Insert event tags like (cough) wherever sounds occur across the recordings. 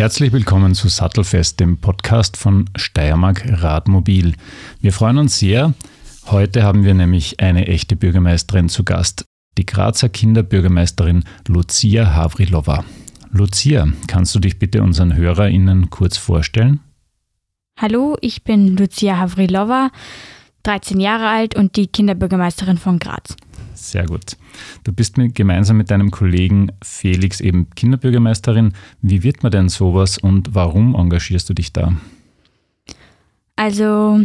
Herzlich willkommen zu Sattelfest, dem Podcast von Steiermark Radmobil. Wir freuen uns sehr. Heute haben wir nämlich eine echte Bürgermeisterin zu Gast, die Grazer Kinderbürgermeisterin Lucia Havrilova. Lucia, kannst du dich bitte unseren HörerInnen kurz vorstellen? Hallo, ich bin Lucia Havrilova, 13 Jahre alt und die Kinderbürgermeisterin von Graz. Sehr gut. Du bist mit, gemeinsam mit deinem Kollegen Felix eben Kinderbürgermeisterin. Wie wird man denn sowas und warum engagierst du dich da? Also,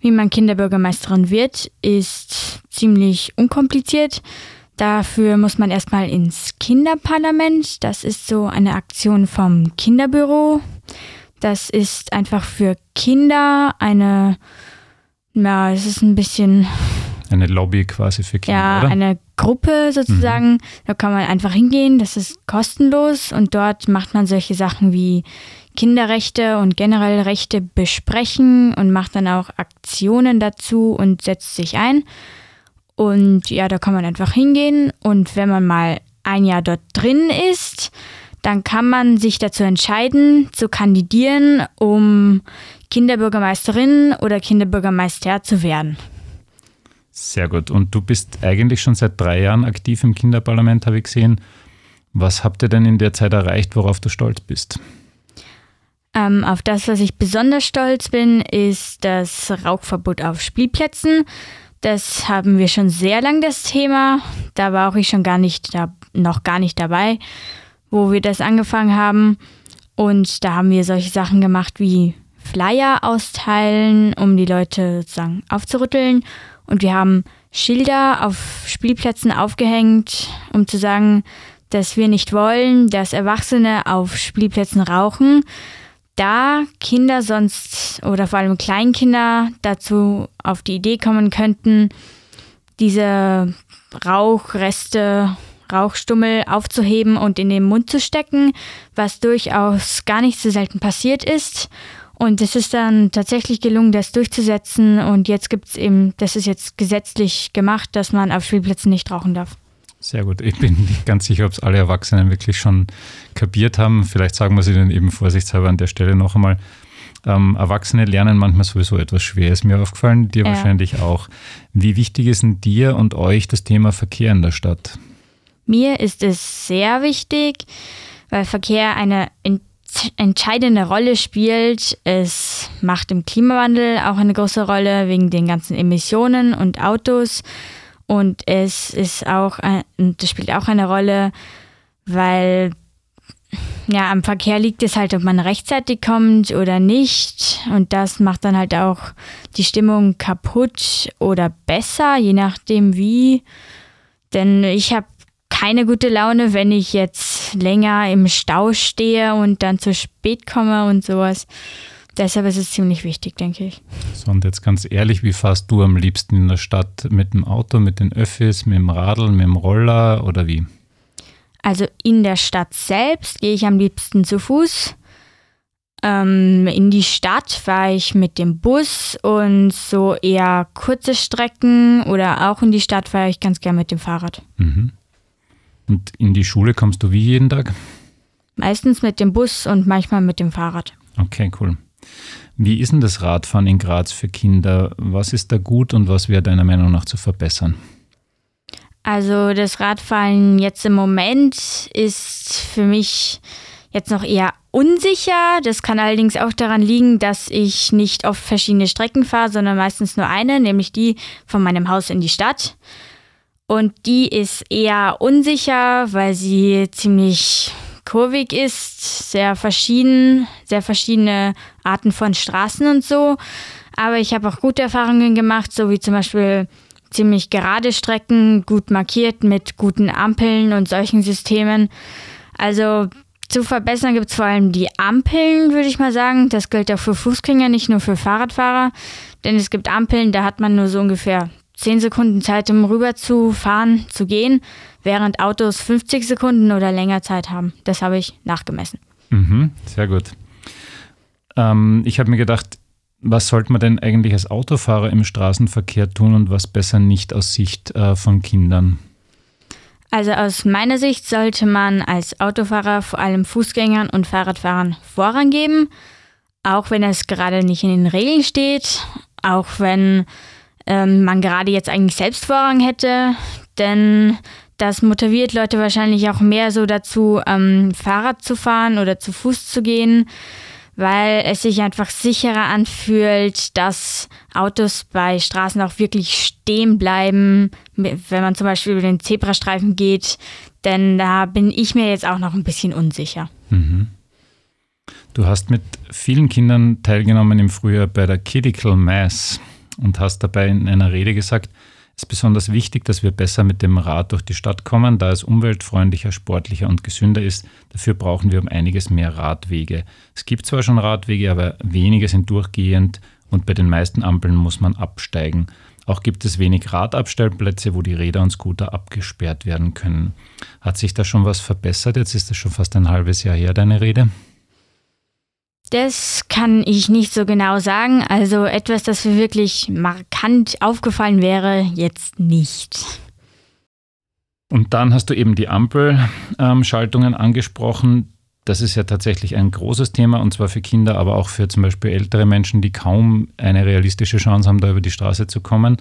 wie man Kinderbürgermeisterin wird, ist ziemlich unkompliziert. Dafür muss man erstmal ins Kinderparlament. Das ist so eine Aktion vom Kinderbüro. Das ist einfach für Kinder eine, ja, es ist ein bisschen eine Lobby quasi für Kinder, ja, oder? eine Gruppe sozusagen. Mhm. Da kann man einfach hingehen, das ist kostenlos und dort macht man solche Sachen wie Kinderrechte und generell Rechte besprechen und macht dann auch Aktionen dazu und setzt sich ein. Und ja, da kann man einfach hingehen und wenn man mal ein Jahr dort drin ist, dann kann man sich dazu entscheiden, zu kandidieren, um Kinderbürgermeisterin oder Kinderbürgermeister zu werden. Sehr gut. Und du bist eigentlich schon seit drei Jahren aktiv im Kinderparlament, habe ich gesehen. Was habt ihr denn in der Zeit erreicht, worauf du stolz bist? Ähm, auf das, was ich besonders stolz bin, ist das Rauchverbot auf Spielplätzen. Das haben wir schon sehr lang das Thema. Da war auch ich schon gar nicht da, noch gar nicht dabei, wo wir das angefangen haben. Und da haben wir solche Sachen gemacht wie Flyer austeilen, um die Leute sozusagen aufzurütteln und wir haben Schilder auf Spielplätzen aufgehängt, um zu sagen, dass wir nicht wollen, dass Erwachsene auf Spielplätzen rauchen, da Kinder sonst oder vor allem Kleinkinder dazu auf die Idee kommen könnten, diese Rauchreste, Rauchstummel aufzuheben und in den Mund zu stecken, was durchaus gar nicht so selten passiert ist und es ist dann tatsächlich gelungen, das durchzusetzen. Und jetzt gibt es eben, das ist jetzt gesetzlich gemacht, dass man auf Spielplätzen nicht rauchen darf. Sehr gut. Ich bin nicht ganz sicher, ob es alle Erwachsenen wirklich schon kapiert haben. Vielleicht sagen wir sie dann eben vorsichtshalber an der Stelle noch einmal. Ähm, Erwachsene lernen manchmal sowieso etwas schwer, ist mir aufgefallen, dir ja. wahrscheinlich auch. Wie wichtig ist denn dir und euch das Thema Verkehr in der Stadt? Mir ist es sehr wichtig, weil Verkehr eine entscheidende Rolle spielt. Es macht im Klimawandel auch eine große Rolle wegen den ganzen Emissionen und Autos. Und es ist auch, das spielt auch eine Rolle, weil ja, am Verkehr liegt es halt, ob man rechtzeitig kommt oder nicht. Und das macht dann halt auch die Stimmung kaputt oder besser, je nachdem wie. Denn ich habe keine gute Laune, wenn ich jetzt länger im Stau stehe und dann zu spät komme und sowas. Deshalb ist es ziemlich wichtig, denke ich. So, und jetzt ganz ehrlich, wie fährst du am liebsten in der Stadt? Mit dem Auto, mit den Öffis, mit dem Radl, mit dem Roller oder wie? Also in der Stadt selbst gehe ich am liebsten zu Fuß. Ähm, in die Stadt fahre ich mit dem Bus und so eher kurze Strecken oder auch in die Stadt fahre ich ganz gern mit dem Fahrrad. Mhm. Und in die Schule kommst du wie jeden Tag? Meistens mit dem Bus und manchmal mit dem Fahrrad. Okay, cool. Wie ist denn das Radfahren in Graz für Kinder? Was ist da gut und was wäre deiner Meinung nach zu verbessern? Also das Radfahren jetzt im Moment ist für mich jetzt noch eher unsicher. Das kann allerdings auch daran liegen, dass ich nicht auf verschiedene Strecken fahre, sondern meistens nur eine, nämlich die von meinem Haus in die Stadt. Und die ist eher unsicher, weil sie ziemlich kurvig ist, sehr verschieden, sehr verschiedene Arten von Straßen und so. Aber ich habe auch gute Erfahrungen gemacht, so wie zum Beispiel ziemlich gerade Strecken, gut markiert mit guten Ampeln und solchen Systemen. Also zu verbessern gibt es vor allem die Ampeln, würde ich mal sagen. Das gilt auch für Fußgänger, nicht nur für Fahrradfahrer. Denn es gibt Ampeln, da hat man nur so ungefähr 10 Sekunden Zeit, um rüber zu fahren, zu gehen, während Autos 50 Sekunden oder länger Zeit haben. Das habe ich nachgemessen. Mhm, sehr gut. Ähm, ich habe mir gedacht, was sollte man denn eigentlich als Autofahrer im Straßenverkehr tun und was besser nicht aus Sicht äh, von Kindern? Also aus meiner Sicht sollte man als Autofahrer vor allem Fußgängern und Fahrradfahrern Vorrang geben, auch wenn es gerade nicht in den Regeln steht, auch wenn ähm, man gerade jetzt eigentlich selbst Vorrang hätte, denn das motiviert Leute wahrscheinlich auch mehr so dazu, ähm, Fahrrad zu fahren oder zu Fuß zu gehen, weil es sich einfach sicherer anfühlt, dass Autos bei Straßen auch wirklich stehen bleiben, wenn man zum Beispiel über den Zebrastreifen geht. Denn da bin ich mir jetzt auch noch ein bisschen unsicher. Mhm. Du hast mit vielen Kindern teilgenommen im Frühjahr bei der Kidical Mass und hast dabei in einer Rede gesagt, es ist besonders wichtig, dass wir besser mit dem Rad durch die Stadt kommen, da es umweltfreundlicher, sportlicher und gesünder ist. Dafür brauchen wir um einiges mehr Radwege. Es gibt zwar schon Radwege, aber wenige sind durchgehend und bei den meisten Ampeln muss man absteigen. Auch gibt es wenig Radabstellplätze, wo die Räder und Scooter abgesperrt werden können. Hat sich da schon was verbessert? Jetzt ist es schon fast ein halbes Jahr her, deine Rede. Das kann ich nicht so genau sagen. Also etwas, das mir wirklich markant aufgefallen wäre, jetzt nicht. Und dann hast du eben die Ampelschaltungen angesprochen. Das ist ja tatsächlich ein großes Thema und zwar für Kinder, aber auch für zum Beispiel ältere Menschen, die kaum eine realistische Chance haben, da über die Straße zu kommen.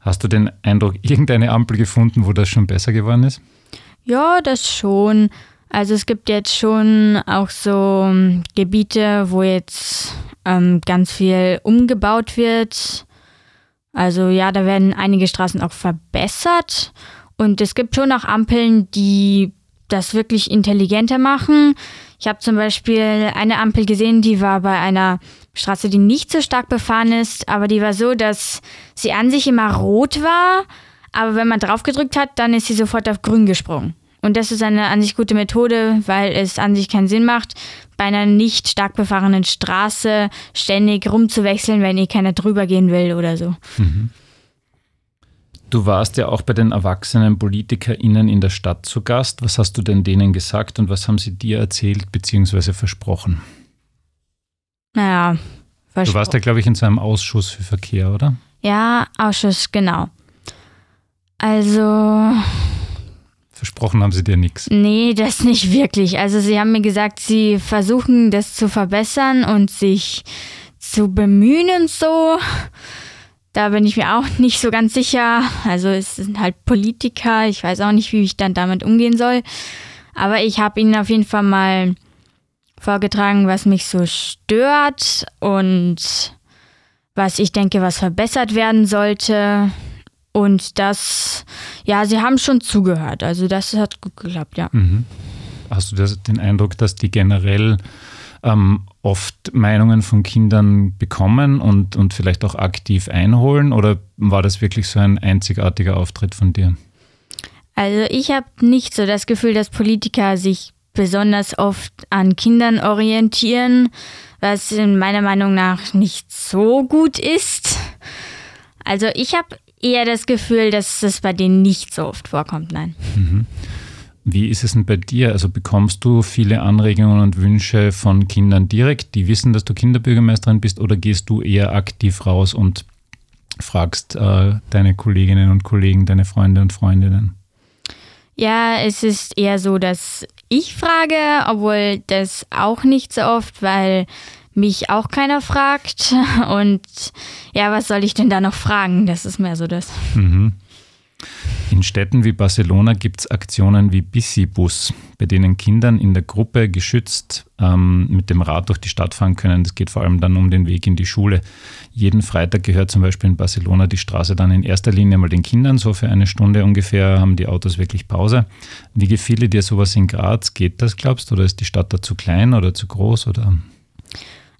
Hast du den Eindruck, (laughs) irgendeine Ampel gefunden, wo das schon besser geworden ist? Ja, das schon. Also es gibt jetzt schon auch so ähm, Gebiete, wo jetzt ähm, ganz viel umgebaut wird. Also ja, da werden einige Straßen auch verbessert. Und es gibt schon auch Ampeln, die das wirklich intelligenter machen. Ich habe zum Beispiel eine Ampel gesehen, die war bei einer Straße, die nicht so stark befahren ist, aber die war so, dass sie an sich immer rot war, aber wenn man drauf gedrückt hat, dann ist sie sofort auf grün gesprungen. Und das ist eine an sich gute Methode, weil es an sich keinen Sinn macht, bei einer nicht stark befahrenen Straße ständig rumzuwechseln, wenn eh keiner drüber gehen will oder so. Mhm. Du warst ja auch bei den erwachsenen PolitikerInnen in der Stadt zu Gast. Was hast du denn denen gesagt und was haben sie dir erzählt bzw. versprochen? Naja, versprochen. Du warst ja, glaube ich, in so einem Ausschuss für Verkehr, oder? Ja, Ausschuss, genau. Also, Versprochen haben sie dir nichts. Nee, das nicht wirklich. Also sie haben mir gesagt, sie versuchen das zu verbessern und sich zu bemühen und so. Da bin ich mir auch nicht so ganz sicher. Also es sind halt Politiker. Ich weiß auch nicht, wie ich dann damit umgehen soll. Aber ich habe ihnen auf jeden Fall mal vorgetragen, was mich so stört und was ich denke, was verbessert werden sollte. Und das, ja, sie haben schon zugehört. Also das hat gut geklappt, ja. Mhm. Hast du das, den Eindruck, dass die generell ähm, oft Meinungen von Kindern bekommen und, und vielleicht auch aktiv einholen? Oder war das wirklich so ein einzigartiger Auftritt von dir? Also ich habe nicht so das Gefühl, dass Politiker sich besonders oft an Kindern orientieren, was in meiner Meinung nach nicht so gut ist. Also ich habe eher das Gefühl, dass es bei denen nicht so oft vorkommt, nein. Mhm. Wie ist es denn bei dir? Also bekommst du viele Anregungen und Wünsche von Kindern direkt, die wissen, dass du Kinderbürgermeisterin bist, oder gehst du eher aktiv raus und fragst äh, deine Kolleginnen und Kollegen, deine Freunde und Freundinnen? Ja, es ist eher so, dass ich frage, obwohl das auch nicht so oft, weil mich auch keiner fragt. (laughs) Und ja, was soll ich denn da noch fragen? Das ist mehr so das. Mhm. In Städten wie Barcelona gibt es Aktionen wie Bus, bei denen Kindern in der Gruppe geschützt ähm, mit dem Rad durch die Stadt fahren können. Das geht vor allem dann um den Weg in die Schule. Jeden Freitag gehört zum Beispiel in Barcelona die Straße dann in erster Linie mal den Kindern. So für eine Stunde ungefähr haben die Autos wirklich Pause. Wie gefiele dir sowas in Graz? Geht das, glaubst du? Oder ist die Stadt da zu klein oder zu groß? Oder?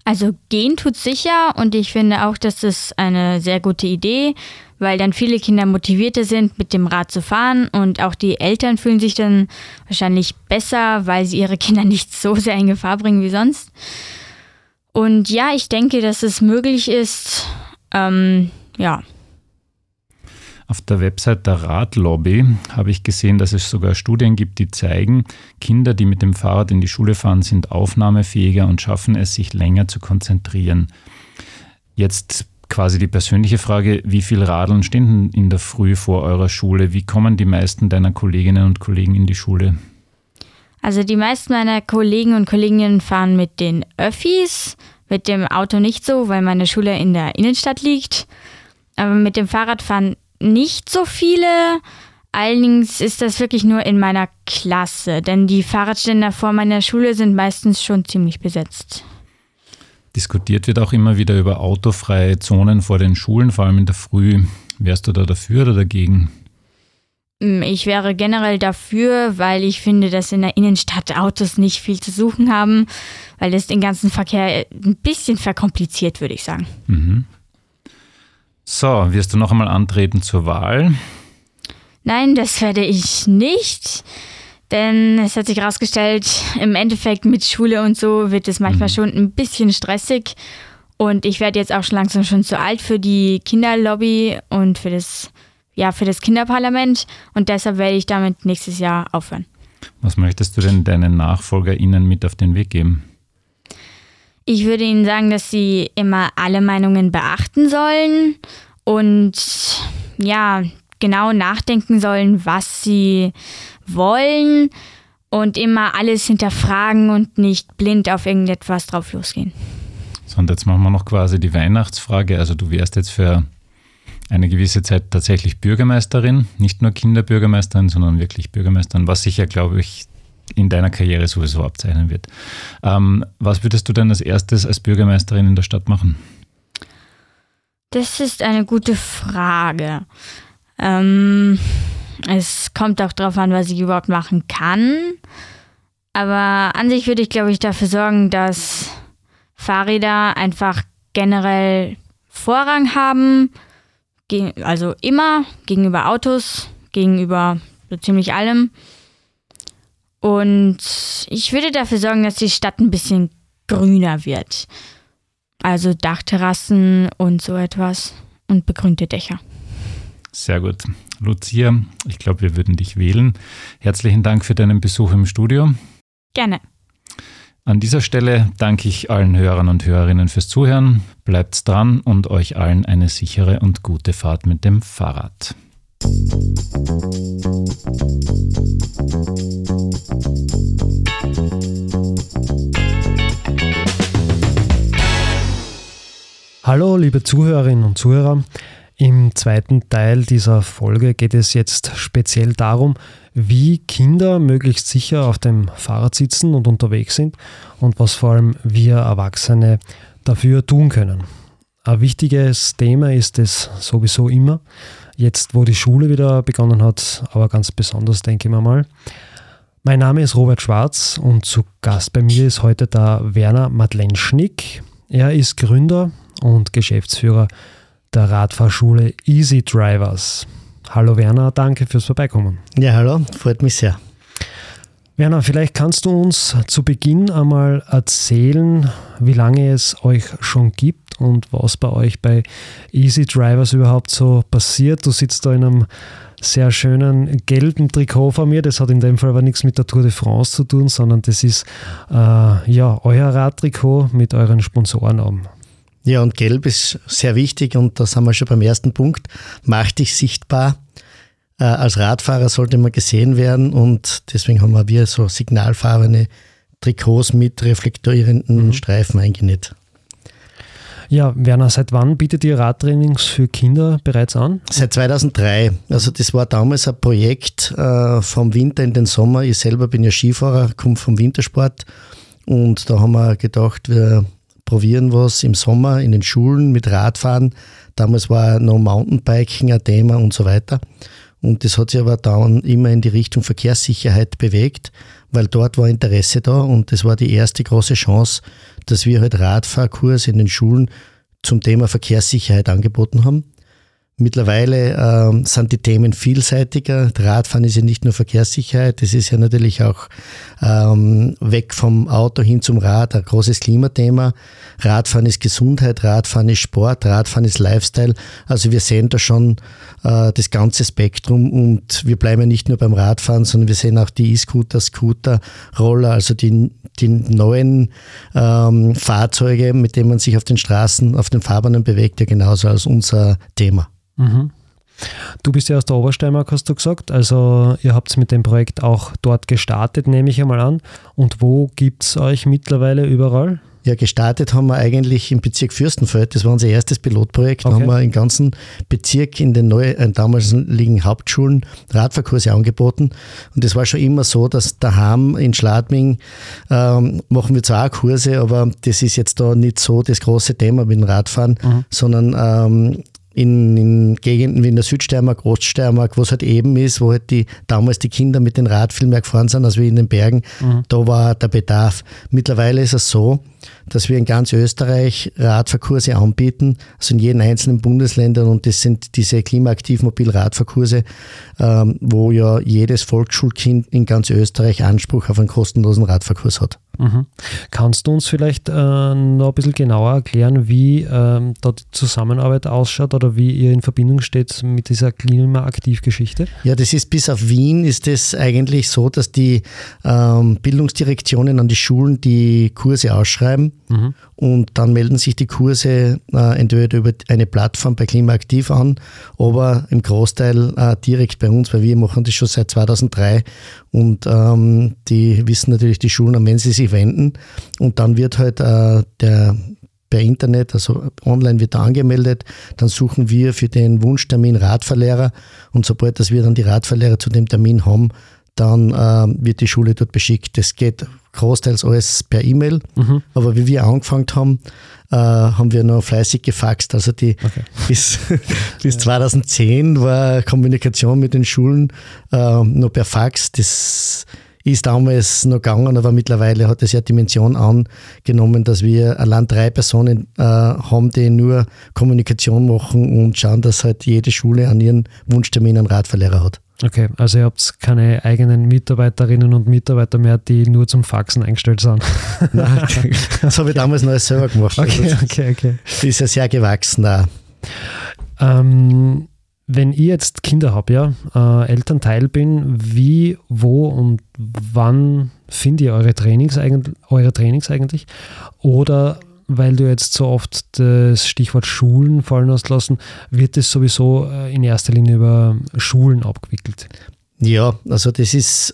Also gehen tut sicher und ich finde auch, dass das eine sehr gute Idee, weil dann viele Kinder motivierter sind, mit dem Rad zu fahren und auch die Eltern fühlen sich dann wahrscheinlich besser, weil sie ihre Kinder (laughs) nicht so sehr in Gefahr bringen wie sonst. Und ja, ich denke, dass es möglich ist, ähm, ja, auf der Website der Radlobby habe ich gesehen, dass es sogar Studien gibt, die zeigen, Kinder, die mit dem Fahrrad in die Schule fahren, sind aufnahmefähiger und schaffen es, sich länger zu konzentrieren. Jetzt quasi die persönliche Frage, wie viel Radeln stehen in der Früh vor eurer Schule? Wie kommen die meisten deiner Kolleginnen und Kollegen in die Schule? Also die meisten meiner Kollegen und Kolleginnen fahren mit den Öffis, mit dem Auto nicht so, weil meine Schule in der Innenstadt liegt. Aber mit dem Fahrrad fahren nicht so viele. Allerdings ist das wirklich nur in meiner Klasse, denn die Fahrradständer vor meiner Schule sind meistens schon ziemlich besetzt. Diskutiert wird auch immer wieder über autofreie Zonen vor den Schulen, vor allem in der Früh. Wärst du da dafür oder dagegen? Mm, ich wäre generell dafür, weil ich finde, dass in der Innenstadt Autos nicht viel zu suchen haben, weil das den ganzen Verkehr ein bisschen verkompliziert, würde ich sagen. Mhm. So, wirst du noch einmal antreten zur Wahl? Nein, das werde ich nicht. Denn es hat sich herausgestellt, im Endeffekt mit Schule und so wird es manchmal mhm. schon ein bisschen stressig. Und ich werde jetzt auch schon langsam schon zu alt für die Kinderlobby und für das, ja, für das Kinderparlament. Und deshalb werde ich damit nächstes Jahr aufhören. Was möchtest du denn deinen NachfolgerInnen mit auf den Weg geben? Ich würde ihnen sagen, dass sie immer alle Meinungen beachten sollen und ja, genau nachdenken sollen, was sie wollen und immer alles hinterfragen und nicht blind auf irgendetwas drauf losgehen. So, und jetzt machen wir noch quasi die Weihnachtsfrage. Also du wärst jetzt für eine gewisse Zeit tatsächlich Bürgermeisterin, nicht nur Kinderbürgermeisterin, sondern wirklich Bürgermeisterin, was sich ja, glaube ich, in deiner Karriere sowieso abzeichnen wird. Ähm, was würdest du denn als erstes als Bürgermeisterin in der Stadt machen? Das ist eine gute Frage. Ähm, es kommt auch darauf an, was ich überhaupt machen kann. Aber an sich würde ich, glaube ich, dafür sorgen, dass Fahrräder einfach generell Vorrang haben. Also immer gegenüber Autos, gegenüber so ziemlich allem. Und ich würde dafür sorgen, dass die Stadt ein bisschen grüner wird. Also Dachterrassen und so etwas und begrünte Dächer. Sehr gut. Lucia, ich glaube, wir würden dich wählen. Herzlichen Dank für deinen Besuch im Studio. Gerne. An dieser Stelle danke ich allen Hörern und Hörerinnen fürs Zuhören. Bleibt dran und euch allen eine sichere und gute Fahrt mit dem Fahrrad. Hallo, liebe Zuhörerinnen und Zuhörer. Im zweiten Teil dieser Folge geht es jetzt speziell darum, wie Kinder möglichst sicher auf dem Fahrrad sitzen und unterwegs sind und was vor allem wir Erwachsene dafür tun können. Ein wichtiges Thema ist es sowieso immer, jetzt wo die Schule wieder begonnen hat, aber ganz besonders denke ich mir mal. Mein Name ist Robert Schwarz und zu Gast bei mir ist heute der Werner Madlenschnick. Er ist Gründer und Geschäftsführer der Radfahrschule Easy Drivers. Hallo Werner, danke fürs Vorbeikommen. Ja, hallo, freut mich sehr. Werner, vielleicht kannst du uns zu Beginn einmal erzählen, wie lange es euch schon gibt und was bei euch bei Easy Drivers überhaupt so passiert. Du sitzt da in einem sehr schönen gelben Trikot vor mir. Das hat in dem Fall aber nichts mit der Tour de France zu tun, sondern das ist äh, ja euer Radtrikot mit euren Sponsorennamen. Ja, und Gelb ist sehr wichtig und da sind wir schon beim ersten Punkt. Mach dich sichtbar. Äh, als Radfahrer sollte man gesehen werden und deswegen haben wir so signalfarbene Trikots mit reflektierenden mhm. Streifen eingenäht. Ja, Werner, seit wann bietet ihr Radtrainings für Kinder bereits an? Seit 2003. Also das war damals ein Projekt äh, vom Winter in den Sommer. Ich selber bin ja Skifahrer, komme vom Wintersport und da haben wir gedacht, wir probieren was im Sommer in den Schulen mit Radfahren. Damals war noch Mountainbiking ein Thema und so weiter. Und das hat sich aber dann immer in die Richtung Verkehrssicherheit bewegt, weil dort war Interesse da und das war die erste große Chance, dass wir halt Radfahrkurs in den Schulen zum Thema Verkehrssicherheit angeboten haben. Mittlerweile äh, sind die Themen vielseitiger. Radfahren ist ja nicht nur Verkehrssicherheit, es ist ja natürlich auch ähm, weg vom Auto hin zum Rad ein großes Klimathema. Radfahren ist Gesundheit, Radfahren ist Sport, Radfahren ist Lifestyle. Also wir sehen da schon äh, das ganze Spektrum und wir bleiben ja nicht nur beim Radfahren, sondern wir sehen auch die E-Scooter, Scooter, Roller, also die, die neuen ähm, Fahrzeuge, mit denen man sich auf den Straßen, auf den Fahrbahnen bewegt, ja genauso als unser Thema. Mhm. Du bist ja aus der Obersteiermark, hast du gesagt. Also ihr habt mit dem Projekt auch dort gestartet, nehme ich einmal an. Und wo gibt es euch mittlerweile überall? Ja, gestartet haben wir eigentlich im Bezirk Fürstenfeld. Das war unser erstes Pilotprojekt. Okay. Da haben wir im ganzen Bezirk in den neu, äh, damals liegen Hauptschulen Radfahrkurse angeboten. Und das war schon immer so, dass daheim in Schladming ähm, machen wir zwar auch Kurse, aber das ist jetzt da nicht so das große Thema mit dem Radfahren, mhm. sondern ähm, in, in, Gegenden wie in der Südsteiermark, Oststeiermark, wo es halt eben ist, wo halt die, damals die Kinder mit den Rad viel mehr gefahren sind als wie in den Bergen, mhm. da war der Bedarf. Mittlerweile ist es so, dass wir in ganz Österreich Radfahrkurse anbieten, also in jedem einzelnen Bundesländern und das sind diese klimaaktiv mobil Radfahrkurse, ähm, wo ja jedes Volksschulkind in ganz Österreich Anspruch auf einen kostenlosen Radfahrkurs hat. Mhm. Kannst du uns vielleicht äh, noch ein bisschen genauer erklären, wie ähm, da die Zusammenarbeit ausschaut oder wie ihr in Verbindung steht mit dieser Klimaaktiv-Geschichte? Ja, das ist bis auf Wien ist es eigentlich so, dass die ähm, Bildungsdirektionen an die Schulen die Kurse ausschreiben und dann melden sich die Kurse äh, entweder über eine Plattform bei Klimaaktiv an, aber im Großteil äh, direkt bei uns, weil wir machen das schon seit 2003 und ähm, die wissen natürlich die Schulen, an wen sie sich wenden. Und dann wird halt äh, der per Internet, also online wird er angemeldet, dann suchen wir für den Wunschtermin Radfahrlehrer. Und sobald dass wir dann die Radfahrlehrer zu dem Termin haben, dann äh, wird die Schule dort beschickt. Das geht großteils alles per E-Mail, mhm. aber wie wir angefangen haben, äh, haben wir noch fleißig gefaxt. Also die okay. (laughs) bis, (laughs) bis 2010 war Kommunikation mit den Schulen äh, noch per Fax. Das ist damals noch gegangen, aber mittlerweile hat es ja Dimension angenommen, dass wir allein drei Personen äh, haben, die nur Kommunikation machen und schauen, dass halt jede Schule an ihren Wunschtermin einen Radverlehrer hat. Okay, also ihr habt keine eigenen Mitarbeiterinnen und Mitarbeiter mehr, die nur zum Faxen eingestellt sind. (laughs) Nein, das habe ich damals noch selber gemacht. Okay, also okay, okay. Ist ja sehr gewachsen da. Ähm, wenn ich jetzt Kinder habe, ja, äh, Elternteil bin, wie, wo und wann findet ihr eure Trainings, eigentlich, eure Trainings eigentlich? Oder weil du jetzt so oft das Stichwort Schulen fallen hast lassen, wird es sowieso äh, in erster Linie über Schulen abgewickelt? Ja, also das ist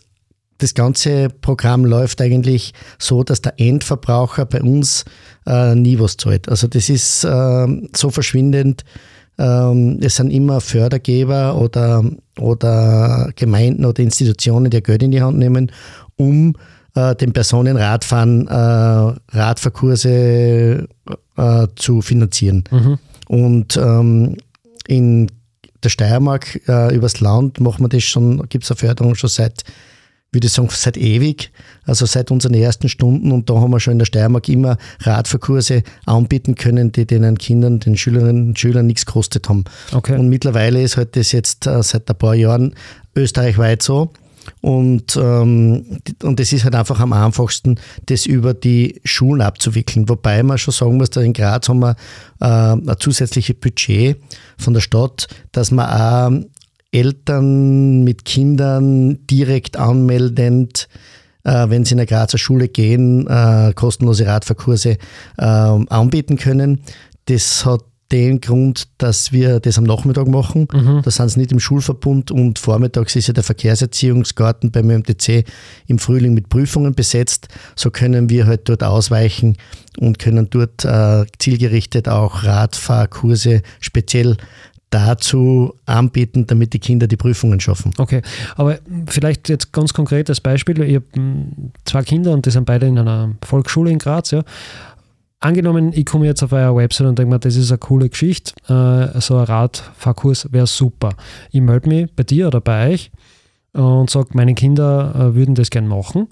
das ganze Programm läuft eigentlich so, dass der Endverbraucher bei uns äh, nie was zahlt. Also das ist äh, so verschwindend ähm, es sind immer Fördergeber oder, oder Gemeinden oder Institutionen, die Geld in die Hand nehmen, um äh, den Personen Radfahren, äh, Radfahrkurse äh, zu finanzieren. Mhm. Und ähm, in der Steiermark äh, übers Land machen wir das schon, gibt es eine Förderung schon seit würde ich sagen, seit ewig, also seit unseren ersten Stunden. Und da haben wir schon in der Steiermark immer Radfahrkurse anbieten können, die den Kindern, den Schülerinnen und Schülern nichts gekostet haben. Okay. Und mittlerweile ist halt das jetzt äh, seit ein paar Jahren österreichweit so. Und, ähm, und das ist halt einfach am einfachsten, das über die Schulen abzuwickeln. Wobei man schon sagen muss, dass in Graz haben wir äh, ein zusätzliches Budget von der Stadt, dass man auch Eltern mit Kindern direkt anmeldend, äh, wenn sie in eine Grazer Schule gehen, äh, kostenlose Radfahrkurse äh, anbieten können. Das hat den Grund, dass wir das am Nachmittag machen. Mhm. Da sind sie nicht im Schulverbund und vormittags ist ja der Verkehrserziehungsgarten beim MTC im Frühling mit Prüfungen besetzt. So können wir halt dort ausweichen und können dort äh, zielgerichtet auch Radfahrkurse speziell dazu anbieten, damit die Kinder die Prüfungen schaffen. Okay, aber vielleicht jetzt ganz konkret als Beispiel, ich habe hm, zwei Kinder und die sind beide in einer Volksschule in Graz, ja. Angenommen, ich komme jetzt auf eurer Website und denke mir, das ist eine coole Geschichte, äh, so ein Radfahrkurs wäre super. Ich melde mich bei dir oder bei euch und sage, meine Kinder äh, würden das gerne machen.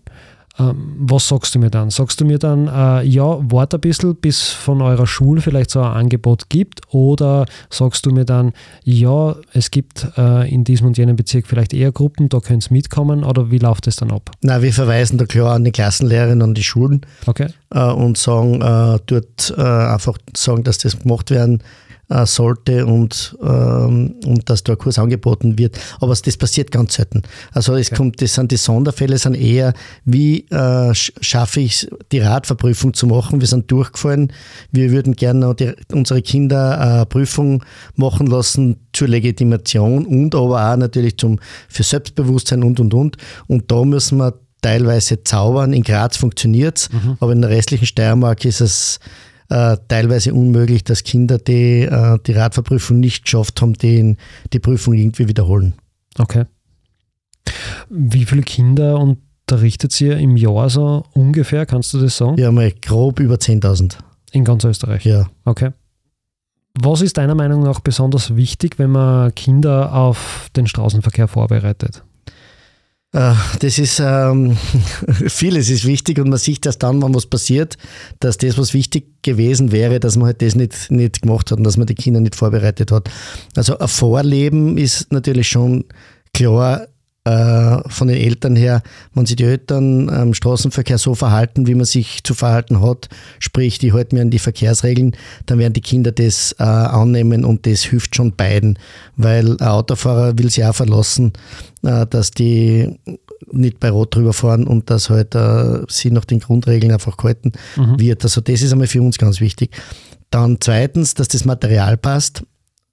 Ähm, was sagst du mir dann? Sagst du mir dann, äh, ja, warte ein bisschen, bis von eurer Schule vielleicht so ein Angebot gibt? Oder sagst du mir dann, ja, es gibt äh, in diesem und jenem Bezirk vielleicht eher Gruppen, da könnt ihr mitkommen? Oder wie läuft das dann ab? Na, wir verweisen da klar an die Klassenlehrerin, an die Schulen okay. äh, und sagen, äh, dort äh, einfach sagen, dass das gemacht werden äh, sollte und, ähm, und dass da ein Kurs angeboten wird. Aber das passiert ganz selten. Also es okay. kommt, das sind die Sonderfälle, sind eher, wie äh, schaffe ich die Radverprüfung zu machen? Wir sind durchgefallen. Wir würden gerne die, unsere Kinder eine Prüfung machen lassen zur Legitimation und aber auch natürlich zum, für Selbstbewusstsein und und und. Und da müssen wir teilweise zaubern. In Graz funktioniert es, mhm. aber in der restlichen Steiermark ist es äh, teilweise unmöglich, dass Kinder, die äh, die Radverprüfung nicht geschafft haben, die, die Prüfung irgendwie wiederholen. Okay. Wie viele Kinder unterrichtet ihr im Jahr so ungefähr? Kannst du das sagen? Ja, mal grob über 10.000. In ganz Österreich? Ja. Okay. Was ist deiner Meinung nach besonders wichtig, wenn man Kinder auf den Straßenverkehr vorbereitet? Äh, das ist ähm, (laughs) vieles ist wichtig und man sieht erst dann, wenn was passiert, dass das, was wichtig gewesen wäre, dass man halt das nicht, nicht gemacht hat und dass man die Kinder nicht vorbereitet hat. Also ein Vorleben ist natürlich schon klar von den Eltern her, wenn sich die Eltern am Straßenverkehr so verhalten, wie man sich zu verhalten hat, sprich, die halten mir an die Verkehrsregeln, dann werden die Kinder das äh, annehmen und das hilft schon beiden, weil ein Autofahrer will sich auch verlassen, äh, dass die nicht bei Rot drüber fahren und dass halt äh, sie nach den Grundregeln einfach gehalten mhm. wird. Also das ist einmal für uns ganz wichtig. Dann zweitens, dass das Material passt.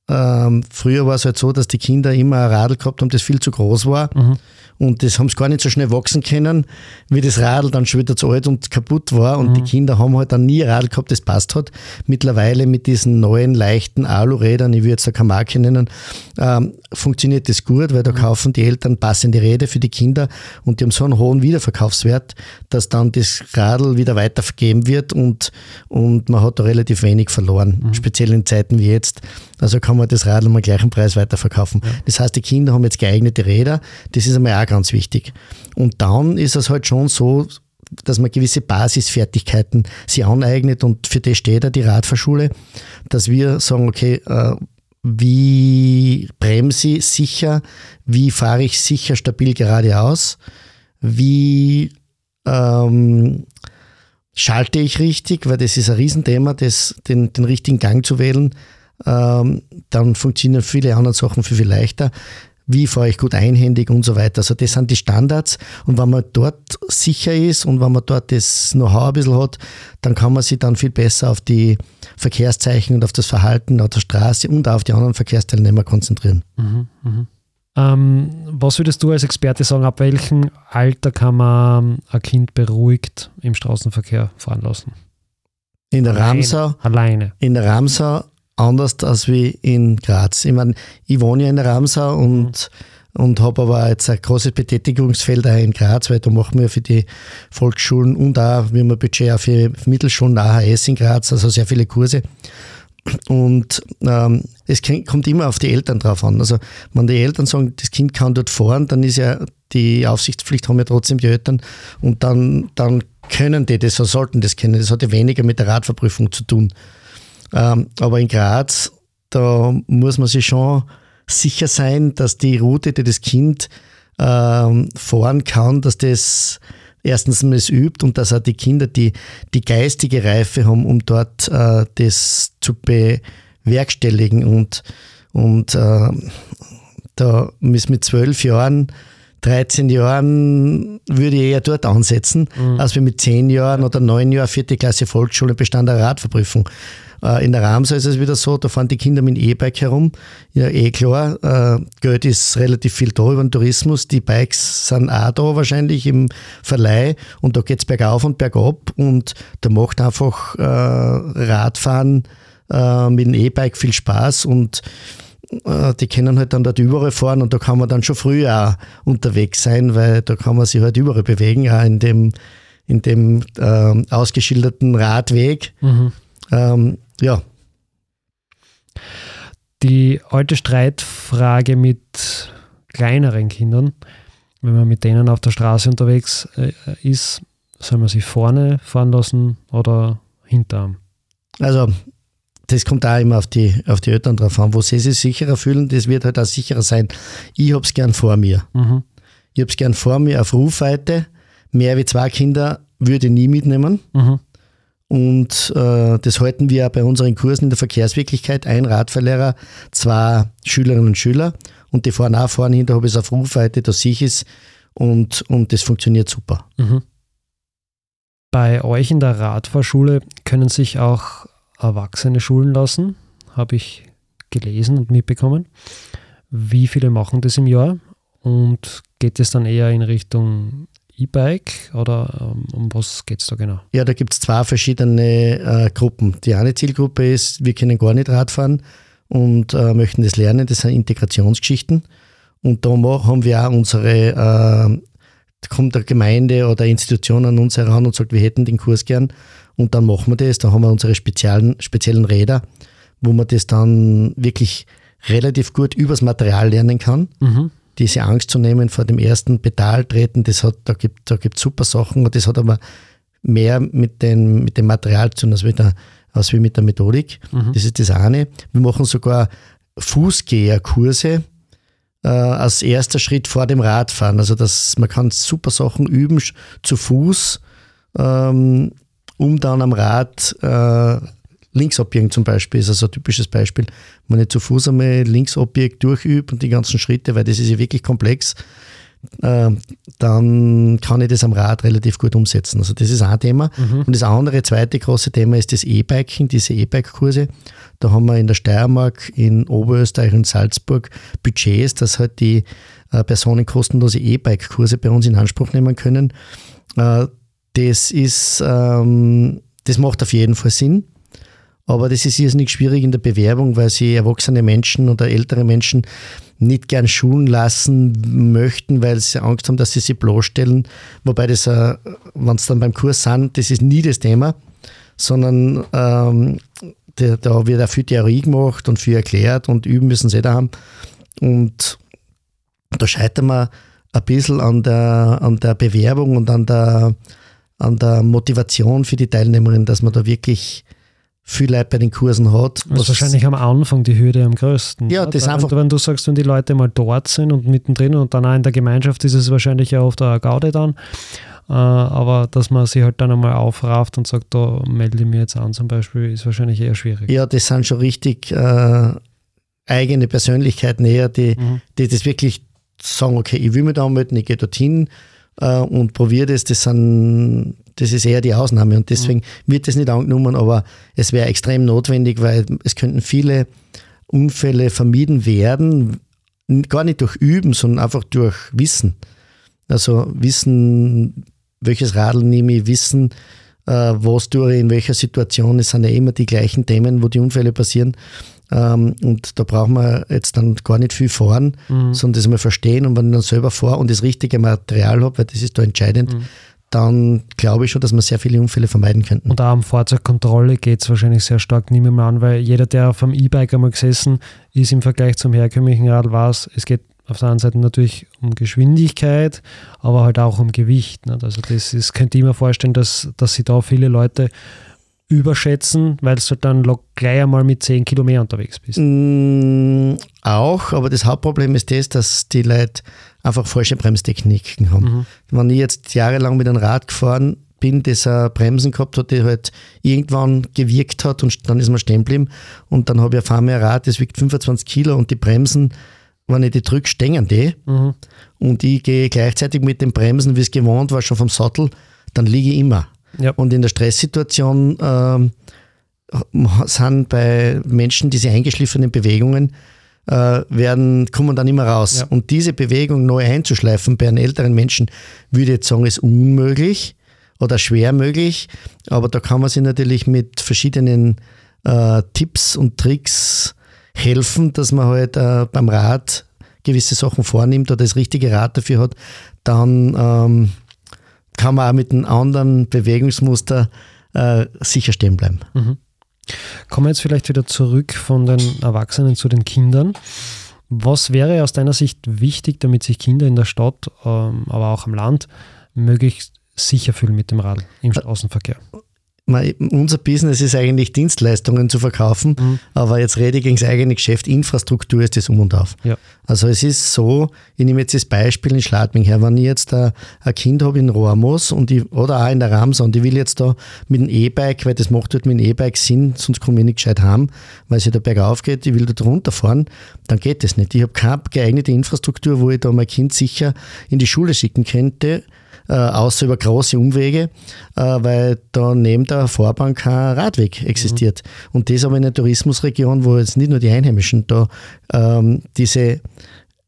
Ähm, früher war es halt so, dass die Kinder immer ein Radl gehabt haben, das viel zu groß war. Mhm. Und das haben sie gar nicht so schnell wachsen können, wie das Radl dann schon wieder zu alt und kaputt war. Und mhm. die Kinder haben halt dann nie ein Radl gehabt, das passt hat. Mittlerweile mit diesen neuen, leichten Alurädern, ich würde jetzt da keine Marke nennen, ähm, funktioniert das gut, weil da mhm. kaufen die Eltern passende Räder für die Kinder und die haben so einen hohen Wiederverkaufswert, dass dann das Radl wieder weitervergeben wird und, und man hat da relativ wenig verloren, mhm. speziell in Zeiten wie jetzt. Also kann man das Radl um den gleichen Preis weiterverkaufen. Ja. Das heißt, die Kinder haben jetzt geeignete Räder, das ist einmal auch ganz wichtig. Und dann ist es halt schon so, dass man gewisse Basisfertigkeiten sich aneignet und für das steht ja die Radfahrschule, dass wir sagen, okay, äh, wie bremse ich sicher, wie fahre ich sicher stabil geradeaus, wie ähm, schalte ich richtig, weil das ist ein Riesenthema, das, den, den richtigen Gang zu wählen. Ähm, dann funktionieren viele andere Sachen viel, viel leichter wie fahre ich gut einhändig und so weiter. Also das sind die Standards und wenn man dort sicher ist und wenn man dort das Know-how ein bisschen hat, dann kann man sich dann viel besser auf die Verkehrszeichen und auf das Verhalten auf der Straße und auf die anderen Verkehrsteilnehmer konzentrieren. Mhm, mh. ähm, was würdest du als Experte sagen, ab welchem Alter kann man ein Kind beruhigt im Straßenverkehr fahren lassen? In der. Ramsau, Alleine. In der Ramsau anders als wie in Graz. Ich meine, ich wohne ja in Ramsau und, mhm. und habe aber jetzt ein großes Betätigungsfeld auch in Graz, weil da machen wir für die Volksschulen und auch, haben ein Budget auch für Mittelschulen AHS in Graz, also sehr viele Kurse. Und ähm, es kommt immer auf die Eltern drauf an. Also wenn die Eltern sagen, das Kind kann dort fahren, dann ist ja die Aufsichtspflicht haben ja trotzdem die Eltern und dann, dann können die das, so sollten das kennen. Das hat ja weniger mit der Radverprüfung zu tun. Ähm, aber in Graz, da muss man sich schon sicher sein, dass die Route, die das Kind ähm, fahren kann, dass das erstens mal es übt und dass auch die Kinder die, die geistige Reife haben, um dort äh, das zu bewerkstelligen. Und, und äh, da ist mit zwölf Jahren 13 Jahren würde ich eher dort ansetzen, mhm. als wir mit 10 Jahren oder 9 Jahren vierte Klasse Volksschule bestand eine Radverprüfung. Äh, in der Ramsau ist es wieder so, da fahren die Kinder mit dem E-Bike herum. Ja, eh klar, äh, Geld ist relativ viel da über den Tourismus. Die Bikes sind auch da wahrscheinlich im Verleih und da geht es bergauf und bergab und da macht einfach äh, Radfahren mit dem E-Bike viel Spaß und die können halt dann dort überall fahren und da kann man dann schon früher auch unterwegs sein, weil da kann man sich halt überall bewegen, auch in dem, in dem äh, ausgeschilderten Radweg. Mhm. Ähm, ja. Die alte Streitfrage mit kleineren Kindern, wenn man mit denen auf der Straße unterwegs äh, ist, soll man sich vorne fahren lassen oder hinterm? Also das kommt auch immer auf die, auf die Eltern drauf an, wo sie sich sicherer fühlen, das wird halt auch sicherer sein. Ich hab's gern vor mir. Mhm. Ich hab's gern vor mir auf Rufweite. Mehr wie zwei Kinder würde ich nie mitnehmen. Mhm. Und äh, das halten wir bei unseren Kursen in der Verkehrswirklichkeit. Ein Radfahrlehrer, zwei Schülerinnen und Schüler. Und die fahren auch vorne da habe ich es auf Rufweite, dass ich es. Und, und das funktioniert super. Mhm. Bei euch in der Radfahrschule können sich auch Erwachsene schulen lassen, habe ich gelesen und mitbekommen. Wie viele machen das im Jahr? Und geht es dann eher in Richtung E-Bike oder ähm, um was geht es da genau? Ja, da gibt es zwei verschiedene äh, Gruppen. Die eine Zielgruppe ist, wir können gar nicht Radfahren und äh, möchten das lernen. Das sind Integrationsgeschichten. Und da haben wir auch unsere, äh, kommt der Gemeinde oder Institution an uns heran und sagt, wir hätten den Kurs gern. Und dann machen wir das. Da haben wir unsere speziellen, speziellen Räder, wo man das dann wirklich relativ gut übers Material lernen kann. Mhm. Diese Angst zu nehmen vor dem ersten Pedal treten, das hat, da gibt da gibt's super Sachen und das hat aber mehr mit dem, mit dem Material zu tun als mit der, als wie mit der Methodik. Mhm. Das ist das eine. Wir machen sogar Fußgängerkurse äh, als erster Schritt vor dem Radfahren. Also das, man kann super Sachen üben zu Fuß, ähm, um dann am Rad äh, links abbiegen zum Beispiel, ist also ein typisches Beispiel. Wenn ich zu Fuß einmal links abbiege, durchübe und die ganzen Schritte, weil das ist ja wirklich komplex, äh, dann kann ich das am Rad relativ gut umsetzen. Also das ist ein Thema. Und das andere, zweite große Thema ist das E-Biking, diese E-Bike-Kurse. Da haben wir in der Steiermark, in Oberösterreich und Salzburg Budgets, dass halt die äh, Personen kostenlose E-Bike-Kurse bei uns in Anspruch nehmen können. Äh, das ist, ähm, das macht auf jeden Fall Sinn. Aber das ist irrsinnig schwierig in der Bewerbung, weil sie erwachsene Menschen oder ältere Menschen nicht gern schulen lassen möchten, weil sie Angst haben, dass sie sich bloßstellen. Wobei das, äh, wenn sie dann beim Kurs sind, das ist nie das Thema, sondern ähm, da, wird auch viel Theorie gemacht und viel erklärt und üben müssen sie da haben. Und da scheitern wir ein bisschen an der, an der Bewerbung und an der, an der Motivation für die Teilnehmerin, dass man da wirklich viel Leute bei den Kursen hat. Das ist wahrscheinlich am Anfang die Hürde am größten. Ja, das ist wenn, einfach- Wenn du sagst, wenn die Leute mal dort sind und mittendrin und dann auch in der Gemeinschaft ist es wahrscheinlich ja oft eine Gaude dann. Äh, aber dass man sich halt dann einmal aufrafft und sagt, da melde ich mich jetzt an zum Beispiel, ist wahrscheinlich eher schwierig. Ja, das sind schon richtig äh, eigene Persönlichkeiten eher, die, Mhm. die das wirklich sagen, okay, ich will mich da anmelden, ich gehe dorthin äh, und probiere das. Das, sind, das ist eher die Ausnahme und deswegen wird das nicht angenommen, aber es wäre extrem notwendig, weil es könnten viele Unfälle vermieden werden, gar nicht durch Üben, sondern einfach durch Wissen. Also Wissen, welches Radl nehme ich, Wissen, äh, was tue ich, in welcher Situation. Es sind ja immer die gleichen Themen, wo die Unfälle passieren. Ähm, und da brauchen wir jetzt dann gar nicht viel fahren, Mhm. sondern das mal verstehen. Und wenn ich dann selber fahre und das richtige Material habe, weil das ist da entscheidend, Mhm. Dann glaube ich schon, dass wir sehr viele Unfälle vermeiden könnten. Und auch um Fahrzeugkontrolle geht es wahrscheinlich sehr stark, ich mal an, weil jeder, der auf einem E-Bike einmal gesessen ist, im Vergleich zum herkömmlichen Rad, weiß, es geht auf der einen Seite natürlich um Geschwindigkeit, aber halt auch um Gewicht. Nicht? Also das ist, könnte ich mir vorstellen, dass, dass sie da viele Leute überschätzen, weil du halt dann gleich einmal mit 10 Kilo mehr unterwegs bist. Mm, auch, aber das Hauptproblem ist das, dass die Leute einfach falsche Bremstechniken haben. Mhm. Wenn ich jetzt jahrelang mit einem Rad gefahren bin, das ein Bremsen gehabt hat, die halt irgendwann gewirkt hat und dann ist man stehen geblieben und dann habe ich auf einmal ein Rad, das wiegt 25 Kilo und die Bremsen, wenn ich die drücke, stehen die Mhm. und ich gehe gleichzeitig mit den Bremsen, wie es gewohnt war, schon vom Sattel, dann liege ich immer. Ja. Und in der Stresssituation ähm, sind bei Menschen diese eingeschliffenen Bewegungen, äh, werden, kommen dann immer raus. Ja. Und diese Bewegung neu einzuschleifen bei einem älteren Menschen, würde ich jetzt sagen, ist unmöglich oder schwer möglich. Aber da kann man sich natürlich mit verschiedenen äh, Tipps und Tricks helfen, dass man halt äh, beim Rad gewisse Sachen vornimmt oder das richtige Rad dafür hat. Dann ähm, kann man auch mit einem anderen Bewegungsmuster äh, sicher stehen bleiben. Kommen wir jetzt vielleicht wieder zurück von den Erwachsenen zu den Kindern. Was wäre aus deiner Sicht wichtig, damit sich Kinder in der Stadt, ähm, aber auch am Land, möglichst sicher fühlen mit dem Rad im Unser Business ist eigentlich Dienstleistungen zu verkaufen, mhm. aber jetzt rede ich gegen das eigene Geschäft. Infrastruktur ist das um und auf. Ja. Also es ist so, ich nehme jetzt das Beispiel in Schladming her, wenn ich jetzt ein, ein Kind habe in Rohrmoos und ich, oder auch in der Ramsa und ich will jetzt da mit dem E-Bike, weil das macht halt mit dem E-Bike Sinn, sonst komme ich nicht gescheit haben, weil es ja da bergauf geht, ich will da runterfahren, dann geht das nicht. Ich habe keine geeignete Infrastruktur, wo ich da mein Kind sicher in die Schule schicken könnte, äh, außer über große Umwege, äh, weil da neben der Vorbahn kein Radweg existiert. Mhm. Und das aber in einer Tourismusregion, wo jetzt nicht nur die Einheimischen da ähm, diese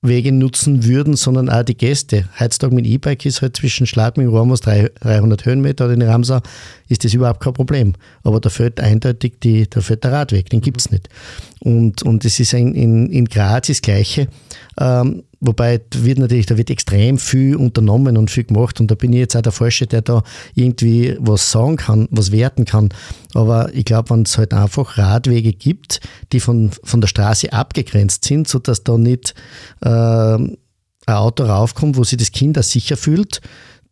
Wege nutzen würden, sondern auch die Gäste. Heutzutage mit E-Bike ist halt zwischen Schladming und Ramos 300 Höhenmeter oder in Ramsau ist das überhaupt kein Problem. Aber da fehlt eindeutig die, da fehlt der Radweg, den gibt es nicht. Und, und es ist in, in, in Graz das Gleiche. Ähm, Wobei wird natürlich, da wird extrem viel unternommen und viel gemacht und da bin ich jetzt auch der Falsche, der da irgendwie was sagen kann, was werten kann. Aber ich glaube, wenn es halt einfach Radwege gibt, die von, von der Straße abgegrenzt sind, sodass da nicht äh, ein Auto raufkommt, wo sich das Kind auch sicher fühlt,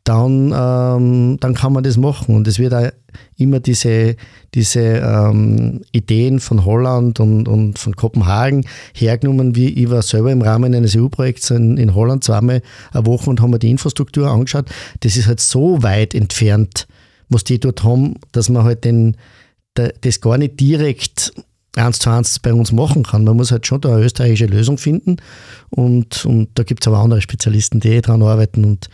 dann, ähm, dann kann man das machen. Und es wird auch immer diese, diese ähm, Ideen von Holland und, und von Kopenhagen hergenommen. Wie ich war selber im Rahmen eines EU-Projekts in, in Holland zweimal eine Woche und haben mir die Infrastruktur angeschaut. Das ist halt so weit entfernt, was die dort haben, dass man halt den, das gar nicht direkt eins zu eins bei uns machen kann. Man muss halt schon da eine österreichische Lösung finden und, und da gibt es aber andere Spezialisten, die eh daran arbeiten und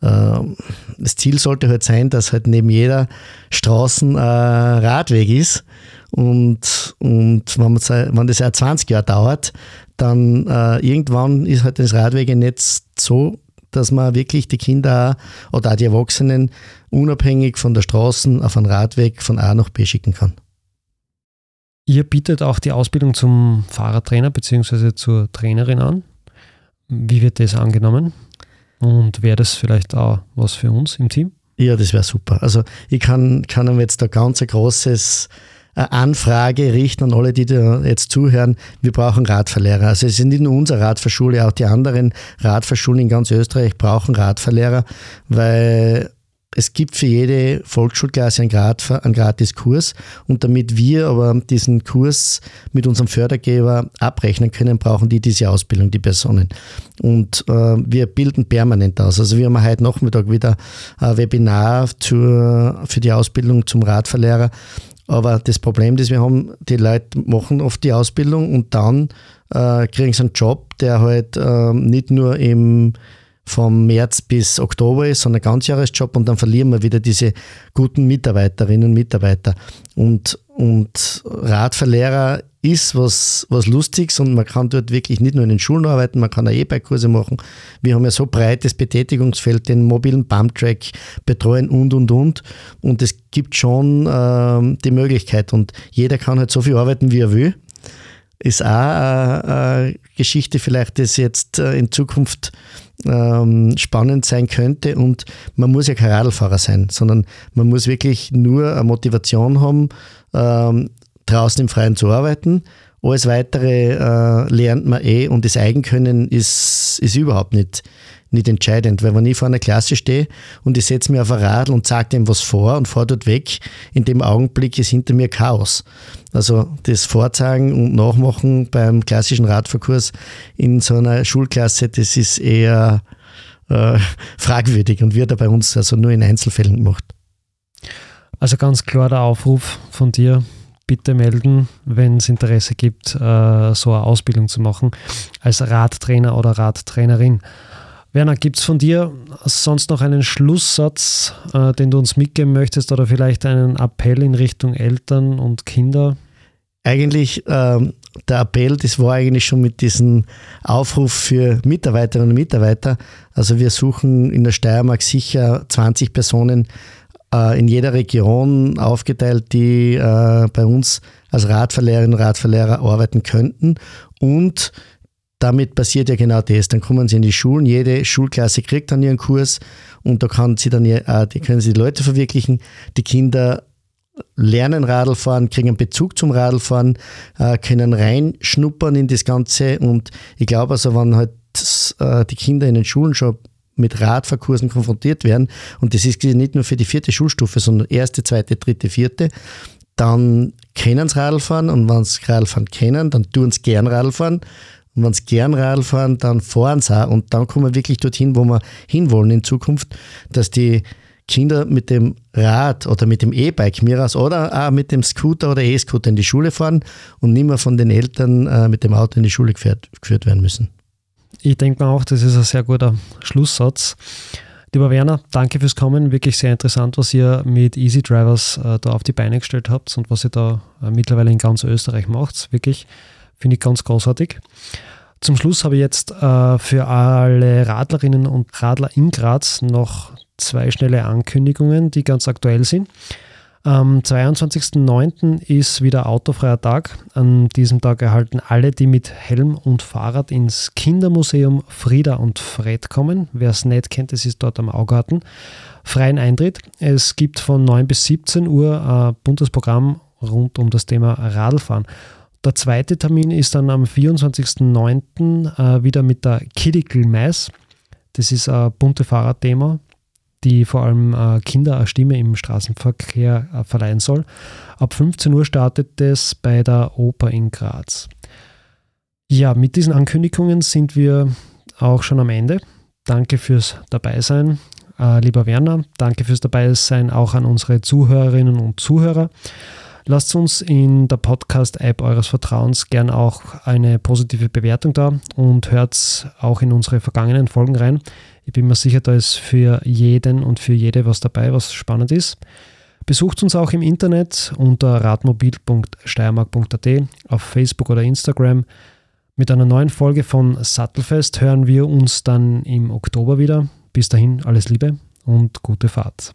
das Ziel sollte halt sein, dass halt neben jeder Straßen ein Radweg ist. Und, und wenn, man, wenn das ja 20 Jahre dauert, dann äh, irgendwann ist halt das Radwegenetz so, dass man wirklich die Kinder oder auch die Erwachsenen unabhängig von der Straße auf einen Radweg von A nach B schicken kann. Ihr bietet auch die Ausbildung zum Fahrradtrainer bzw. zur Trainerin an. Wie wird das angenommen? Und wäre das vielleicht auch was für uns im Team? Ja, das wäre super. Also ich kann, kann ihm jetzt da ganz ein großes äh, Anfrage richten an alle, die da jetzt zuhören. Wir brauchen Radverlehrer. Also es sind nicht nur unsere Radfahrschule, auch die anderen Radfahrschulen in ganz Österreich brauchen Radverlehrer, weil es gibt für jede Volksschulklasse einen, Grad, einen Gratiskurs und damit wir aber diesen Kurs mit unserem Fördergeber abrechnen können, brauchen die diese Ausbildung, die Personen. Und äh, wir bilden permanent aus. Also wir haben heute Nachmittag wieder ein Webinar zur, für die Ausbildung zum Radverlehrer. Aber das Problem, das wir haben, die Leute machen oft die Ausbildung und dann äh, kriegen sie einen Job, der halt äh, nicht nur im vom März bis Oktober ist, sondern Ganzjahresjob und dann verlieren wir wieder diese guten Mitarbeiterinnen und Mitarbeiter. Und, und Radverlehrer ist was, was Lustiges und man kann dort wirklich nicht nur in den Schulen arbeiten, man kann auch E-Bike-Kurse machen. Wir haben ja so breites Betätigungsfeld, den mobilen Pumptrack betreuen und, und, und. Und es gibt schon äh, die Möglichkeit und jeder kann halt so viel arbeiten, wie er will ist auch eine Geschichte vielleicht, das jetzt äh, in Zukunft ähm, spannend sein könnte. Und man muss ja kein Radlfahrer sein, sondern man muss wirklich nur eine Motivation haben, ähm, draußen im Freien zu arbeiten. Alles Weitere äh, lernt man eh und das Eigenkönnen ist, ist überhaupt nicht, nicht entscheidend, weil wenn ich vor einer Klasse stehe und ich setze mir auf ein Radl und sage dem was vor und fahre dort weg, in dem Augenblick ist hinter mir Chaos. Also das Vorzeigen und Nachmachen beim klassischen Radverkurs in so einer Schulklasse, das ist eher äh, (laughs) fragwürdig und wird da bei uns also nur in Einzelfällen gemacht. Also ganz klar der Aufruf von dir, bitte melden, wenn es Interesse gibt, äh, so eine Ausbildung zu machen als Radtrainer oder Radtrainerin. Werner, gibt es von dir sonst noch einen Schlusssatz, äh, den du uns mitgeben möchtest oder vielleicht einen Appell in Richtung Eltern und Kinder? Eigentlich ähm, der Appell, das war eigentlich schon mit diesem Aufruf für Mitarbeiterinnen und Mitarbeiter. Also wir suchen in der Steiermark sicher 20 Personen äh, in jeder Region aufgeteilt, die äh, bei uns als Radverlehrerinnen und Radverlehrer arbeiten könnten und damit passiert ja genau das. Dann kommen sie in die Schulen, jede Schulklasse kriegt dann ihren Kurs und da kann sie dann, äh, die können sie die Leute verwirklichen. Die Kinder lernen Radlfahren, kriegen einen Bezug zum Radlfahren, äh, können reinschnuppern in das Ganze und ich glaube also, wenn halt äh, die Kinder in den Schulen schon mit Radfahrkursen konfrontiert werden, und das ist nicht nur für die vierte Schulstufe, sondern erste, zweite, dritte, vierte, dann kennen sie Radfahren und wenn sie Radfahren kennen, dann tun sie gern Radfahren. Und wenn sie gern Radl fahren, dann fahren sie auch. Und dann kommen wir wirklich dorthin, wo wir hinwollen in Zukunft, dass die Kinder mit dem Rad oder mit dem E-Bike, Miras, oder auch mit dem Scooter oder E-Scooter in die Schule fahren und nicht mehr von den Eltern äh, mit dem Auto in die Schule geführt, geführt werden müssen. Ich denke mir auch, das ist ein sehr guter Schlusssatz. Lieber Werner, danke fürs Kommen. Wirklich sehr interessant, was ihr mit Easy Drivers äh, da auf die Beine gestellt habt und was ihr da äh, mittlerweile in ganz Österreich macht. Wirklich, finde ich ganz großartig. Zum Schluss habe ich jetzt äh, für alle Radlerinnen und Radler in Graz noch zwei schnelle Ankündigungen, die ganz aktuell sind. Am 22.09. ist wieder autofreier Tag. An diesem Tag erhalten alle, die mit Helm und Fahrrad ins Kindermuseum Frieda und Fred kommen. Wer es nicht kennt, es ist dort am Augarten. Freien Eintritt. Es gibt von 9 bis 17 Uhr ein buntes Programm rund um das Thema Radlfahren. Der zweite Termin ist dann am 24.09. Äh, wieder mit der Kidical Mass. Das ist ein bunte Fahrradthema die vor allem äh, Kinder eine Stimme im Straßenverkehr äh, verleihen soll. Ab 15 Uhr startet es bei der Oper in Graz. Ja, mit diesen Ankündigungen sind wir auch schon am Ende. Danke fürs Dabeisein, lieber Werner. Danke fürs Dabeisein auch an unsere Zuhörerinnen und Zuhörer. Lasst uns in der Podcast-App eures Vertrauens gern auch eine positive Bewertung da und hört auch in unsere vergangenen Folgen rein. Ich bin mir sicher, da ist für jeden und für jede was dabei, was spannend ist. Besucht uns auch im Internet unter radmobil.steiermark.at auf Facebook oder Instagram. Mit einer neuen Folge von Sattelfest hören wir uns dann im Oktober wieder. Bis dahin alles Liebe und gute Fahrt.